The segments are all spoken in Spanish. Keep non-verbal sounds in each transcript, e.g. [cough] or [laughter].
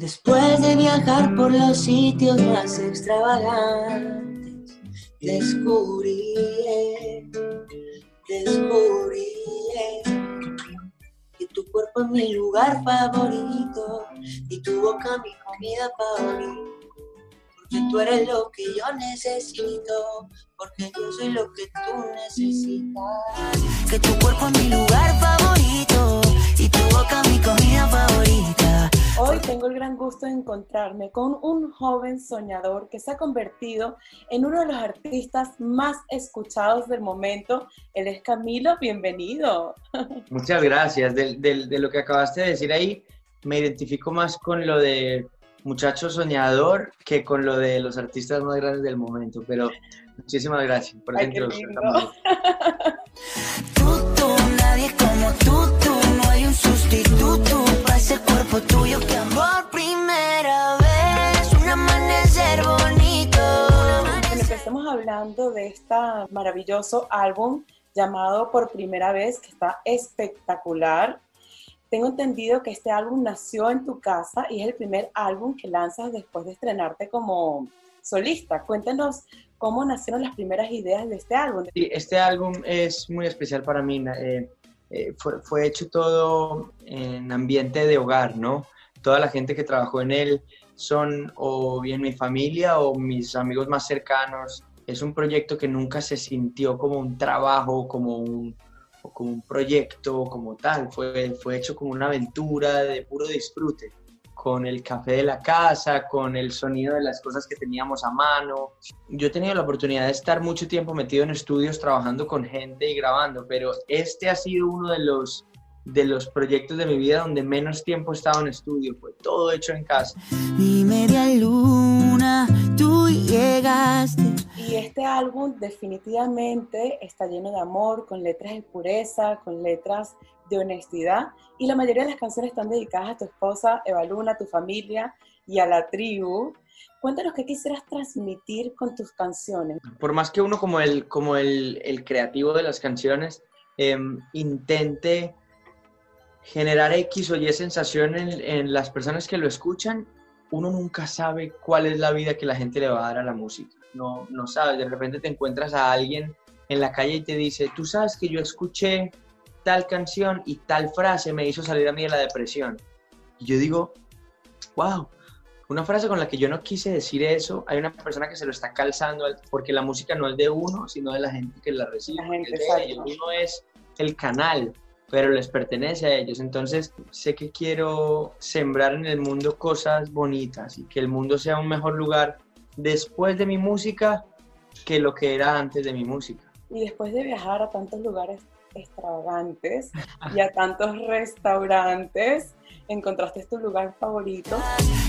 Después de viajar por los sitios más extravagantes, descubrí, descubrí que tu cuerpo es mi lugar favorito y tu boca mi comida favorita. Porque tú eres lo que yo necesito, porque yo soy lo que tú necesitas. Que tu cuerpo es mi lugar favorito y tu boca mi comida favorita. Hoy tengo el gran gusto de encontrarme con un joven soñador que se ha convertido en uno de los artistas más escuchados del momento. Él es Camilo, bienvenido. [laughs] Muchas gracias. De, de, de, lo que acabaste de decir ahí, me identifico más con lo de muchacho soñador que con lo de los artistas más grandes del momento, pero muchísimas gracias por esa introducción. [laughs] cuerpo tuyo que amor primera vez, un amanecer bonito. Bueno, empecemos hablando de este maravilloso álbum llamado Por Primera Vez, que está espectacular. Tengo entendido que este álbum nació en tu casa y es el primer álbum que lanzas después de estrenarte como solista. Cuéntanos cómo nacieron las primeras ideas de este álbum. Sí, este álbum es muy especial para mí. Eh, eh, fue, hecho todo en ambiente de hogar, ¿no? Toda la gente que trabajó en él son o bien mi familia o mis amigos más cercanos. Es un proyecto que nunca se sintió como un trabajo, como un, como un proyecto como tal, fue, fue hecho como una aventura de puro disfrute, con el café de la casa, con el sonido de las cosas que teníamos a mano. Yo he tenido la oportunidad de estar mucho tiempo metido en estudios trabajando con gente y grabando, pero este ha sido uno de los de los proyectos de mi vida donde menos tiempo he estado en estudio, fue todo hecho en casa. Mi media luna, tú llegaste. Y este álbum definitivamente está lleno de amor, con letras de pureza, con letras de honestidad. Y la mayoría de las canciones están dedicadas a tu esposa, Eva Luna, a tu familia y a la tribu. Cuéntanos qué quisieras transmitir con tus canciones. Por más que uno como el, como el, el creativo de las canciones eh, intente generar X o Y sensación en, en, las personas que lo escuchan, uno nunca sabe cuál es la vida que la gente le va a dar a la música. No, no sabes, de repente te encuentras a alguien en la calle y te dice, tú sabes que yo escuché tal canción y tal frase me hizo salir a mí de la depresión. Y yo digo, wow, una frase con la que yo no quise decir eso, hay una persona que se lo está calzando porque la música no es de uno, sino de la gente que la recibe. La gente, es. Uno es el canal, pero les pertenece a ellos. Entonces sé que quiero sembrar en el mundo cosas bonitas y que el mundo sea un mejor lugar después de mi música que lo que era antes de mi música. Y después de viajar a tantos lugares extravagantes y a [laughs] tantos restaurantes, encontraste tu lugar favorito.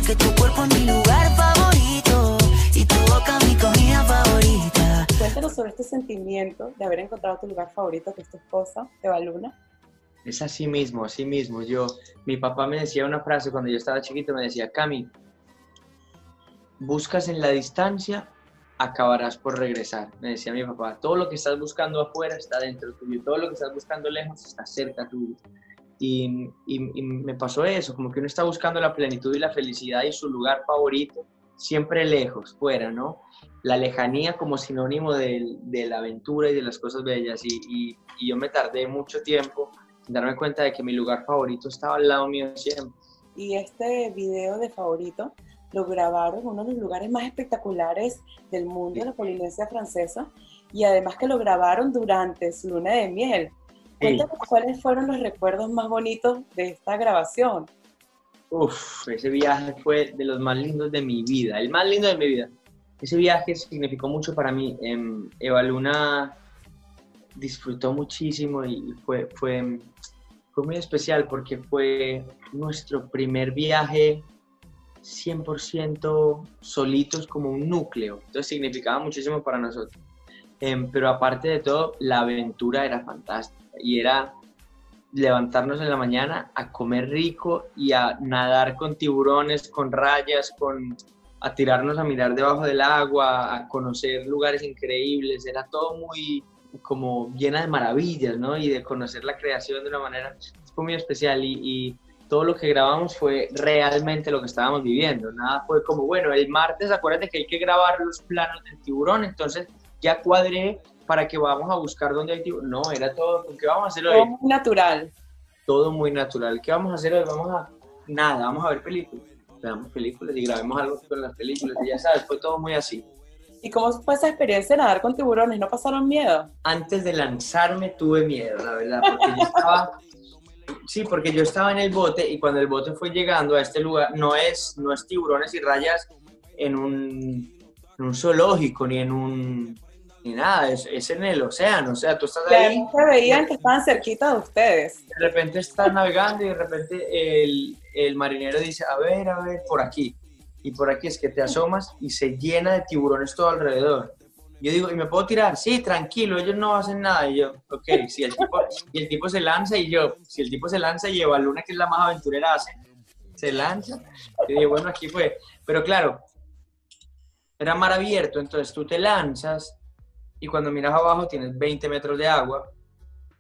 Que tu cuerpo es mi lugar favorito y tu boca mi comida favorita. Cuéntanos sobre este sentimiento de haber encontrado tu lugar favorito, que es tu esposa, Eva Luna. Es así mismo, así mismo. Yo, mi papá me decía una frase cuando yo estaba chiquito, me decía, Cami, buscas en la distancia, acabarás por regresar. Me decía mi papá, todo lo que estás buscando afuera está dentro tuyo, todo lo que estás buscando lejos está cerca tuyo. Y, y, me pasó eso, como que uno está buscando la plenitud y la felicidad y su lugar favorito, siempre lejos, fuera, ¿no? La lejanía como sinónimo de, de la aventura y de las cosas bellas. Y, y yo me tardé mucho tiempo en darme cuenta de que mi lugar favorito estaba al lado mío siempre. Y este video de favorito lo grabaron en uno de los lugares más espectaculares del mundo, sí. la Polinesia Francesa, y además que lo grabaron durante su luna de miel. Cuéntanos sí. cuáles fueron los recuerdos más bonitos de esta grabación. Uf, ese viaje fue de los más lindos de mi vida, el más lindo de mi vida. Ese viaje significó mucho para mí. Eh, Eva Luna disfrutó muchísimo y fue, fue, fue muy especial porque fue nuestro primer viaje 100% solitos como un núcleo. Entonces significaba muchísimo para nosotros. Eh, pero aparte de todo, la aventura era fantástica y era levantarnos en la mañana a comer rico y a nadar con tiburones, con rayas, con a tirarnos a mirar debajo del agua, a conocer lugares increíbles. Era todo muy como llena de maravillas, ¿no? Y de conocer la creación de una manera fue muy especial y todo lo que grabamos fue realmente lo que estábamos viviendo. Nada fue como, bueno, el martes acuérdate que hay que grabar los planos del tiburón, entonces ya cuadré para que vamos a buscar dónde hay tiburón. No, era todo, ¿con qué vamos a hacer hoy? Todo muy natural. Todo muy natural. ¿Qué vamos a hacer hoy? Vamos a, nada, vamos a ver películas. Veamos películas y grabemos algo con las películas y ya sabes, fue todo muy así. ¿Y cómo fue esa experiencia de nadar con tiburones? ¿No pasaron miedo? Antes de lanzarme tuve miedo, la verdad, porque yo estaba Sí, porque yo estaba en el bote y cuando el bote fue llegando a este lugar, no es, no es tiburones y rayas en un, en un zoológico ni en un ni nada, es, es, en el océano, o sea, tú estás ahí. se veían que estaban cerquita de ustedes. De repente estás navegando y de repente el, el marinero dice, a ver, a ver, por aquí. Y por aquí es que te asomas y se llena de tiburones todo alrededor. Yo digo, ¿y me puedo tirar? Sí, tranquilo, ellos no hacen nada. Y yo, ok, si el tipo, y el tipo se lanza y yo, si el tipo se lanza y Eva Luna, que es la más aventurera, hace, se lanza. Y digo, bueno, aquí fue. Pero claro, era mar abierto, entonces tú te lanzas y cuando miras abajo tienes 20 metros de agua.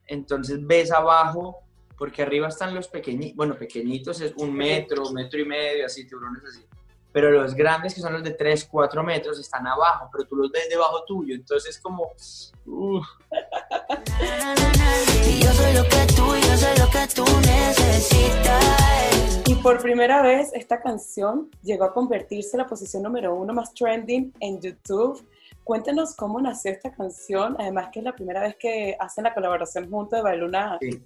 Entonces ves abajo, porque arriba están los pequeñitos, bueno, pequeñitos es un metro, metro y medio, así, tiburones así pero los grandes, que son los de 3, 4 metros, están abajo, pero tú los ves debajo tuyo, entonces es como... Uh. Y por primera vez esta canción llegó a convertirse en la posición número uno más trending en YouTube. Cuéntanos cómo nació esta canción, además que es la primera vez que hacen la colaboración junto de Baluna. Sí.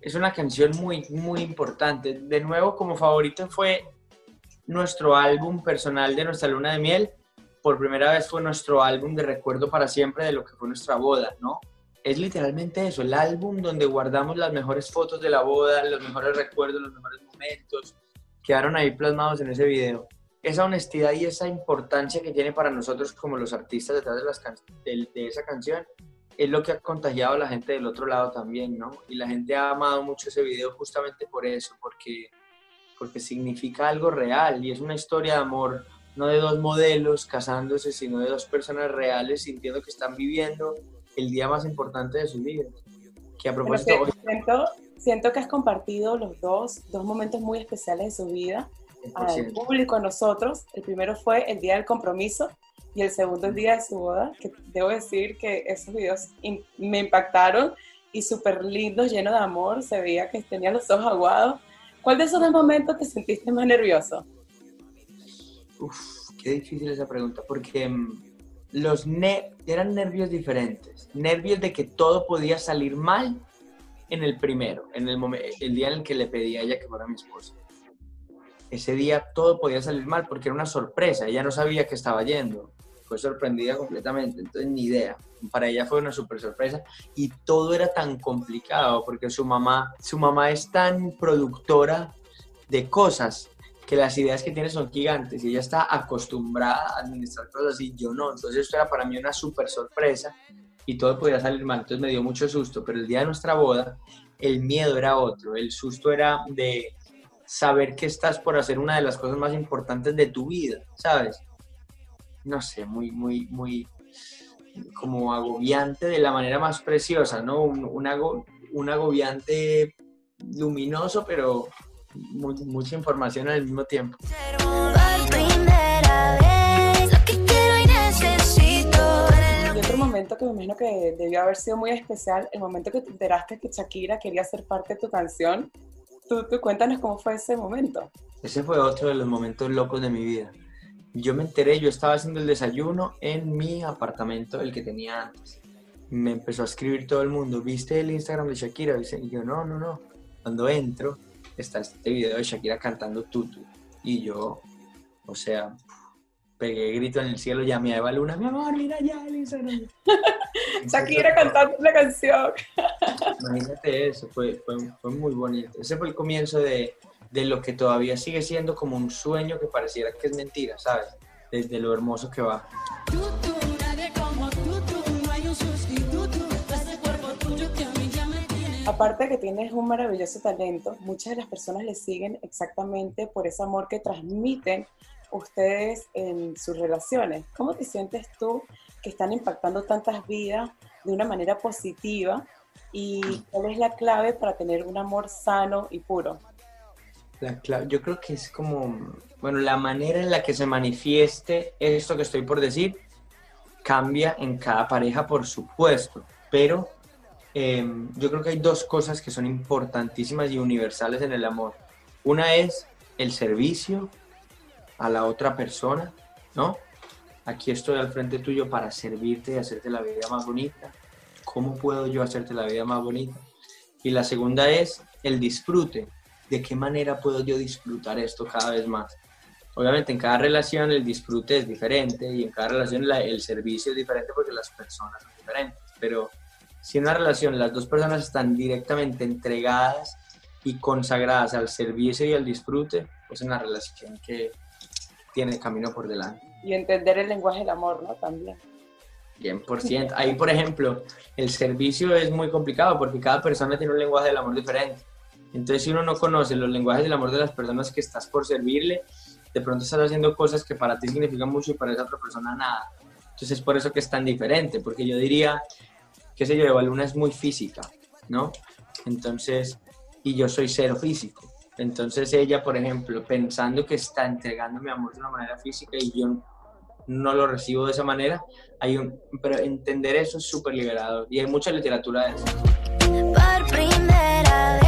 Es una canción muy, muy importante. De nuevo, como favorito fue nuestro álbum personal de nuestra luna de miel. Por primera vez fue nuestro álbum de recuerdo para siempre de lo que fue nuestra boda, ¿no? Es literalmente eso, el álbum donde guardamos las mejores fotos de la boda, los mejores recuerdos, los mejores momentos, quedaron ahí plasmados en ese video. Esa honestidad y esa importancia que tiene para nosotros como los artistas detrás de, las de, de esa canción es lo que ha contagiado a la gente del otro lado también, ¿no? Y la gente ha amado mucho ese video justamente por eso, porque porque significa algo real y es una historia de amor, no de dos modelos casándose, sino de dos personas reales sintiendo que están viviendo el día más importante de su vida. Que a propósito... siento, siento, que has compartido los dos, dos momentos muy especiales de su vida al público, a nosotros. El primero fue el día del compromiso y el segundo el día de su boda, que debo decir que esos videos me impactaron y súper lindos, llenos de amor, se veía que tenía los ojos aguados ¿Cuál de esos dos momentos te sentiste más nervioso? Uf, qué difícil esa pregunta, porque mm, los eran nervios diferentes. Nervios de que todo podía salir mal en el primero, en el, el día en el que le pedí a ella que fuera mi esposa. Ese día todo podía salir mal porque era una sorpresa, ella no sabía que estaba yendo fue sorprendida completamente, entonces ni idea. Para ella fue una súper sorpresa y todo era tan complicado porque su mamá, su mamá es tan productora de cosas que las ideas que tiene son gigantes y ella está acostumbrada a administrar cosas así, yo no. Entonces esto era para mí una súper sorpresa y todo podía salir mal, entonces me dio mucho susto, pero el día de nuestra boda el miedo era otro, el susto era de saber que estás por hacer una de las cosas más importantes de tu vida, ¿sabes? No sé, muy, muy, muy como agobiante de la manera más preciosa, ¿no? Un, un, agobiante luminoso, pero mucha información al mismo tiempo. Y otro momento que me imagino que debió haber sido muy especial, el momento que te enteraste que Shakira quería ser parte de tu canción. Tú, tú cuéntanos cómo fue ese momento. Ese fue otro de los momentos locos de mi vida yo me enteré, yo estaba haciendo el desayuno en mi apartamento, el que tenía antes. Me empezó a escribir todo el mundo, ¿viste el Instagram de Shakira? Y yo, no, no, no. Cuando entro, está este video de Shakira cantando Tutu. Y yo, o sea, pegué grito en el cielo, llamé a Eva Luna, mi amor, mira ya el Instagram. [laughs] Shakira cantando una canción. Imagínate eso, fue, fue, fue muy bonito. Ese fue el comienzo de, de lo que todavía sigue siendo como un sueño que pareciera que es mentira, ¿sabes? Desde lo hermoso que va. Aparte de que tienes un maravilloso talento, muchas de las personas le siguen exactamente por ese amor que transmiten ustedes en sus relaciones. ¿Cómo te sientes tú que están impactando tantas vidas de una manera positiva? ¿Y cuál es la clave para tener un amor sano y puro? Yo creo que es como, bueno, la manera en la que se manifieste esto que estoy por decir cambia en cada pareja, por supuesto, pero em, yo creo que hay dos cosas que son importantísimas y universales en el amor. Una es el servicio a la otra persona, ¿no? Aquí estoy al frente tuyo para servirte y hacerte la vida más bonita. ¿Cómo puedo yo hacerte la vida más bonita? Y la segunda es el disfrute. ¿De qué manera puedo yo disfrutar esto cada vez más? Obviamente en cada relación el disfrute es diferente y en cada relación el servicio es diferente porque las personas son diferentes. Pero si en una relación las dos personas están directamente entregadas y consagradas al servicio y al disfrute, pues es una relación que tiene camino por delante. Y entender el lenguaje del amor, ¿no? También. 100%. Ahí, por ejemplo, el servicio es muy complicado porque cada persona tiene un lenguaje del amor diferente. Entonces, si uno no conoce los lenguajes del amor de las personas que estás por servirle, de pronto estás haciendo cosas que para ti significan mucho y para esa otra persona nada. Entonces, es por eso que es tan diferente, porque yo diría, qué sé yo, Eva Luna es muy física, ¿no? Entonces, y yo soy cero físico. Entonces ella, por ejemplo, pensando que está entregando mi amor de una manera física y yo no lo recibo de esa manera, hay un, pero entender eso es súper liberador y hay mucha literatura de eso. Por primera vez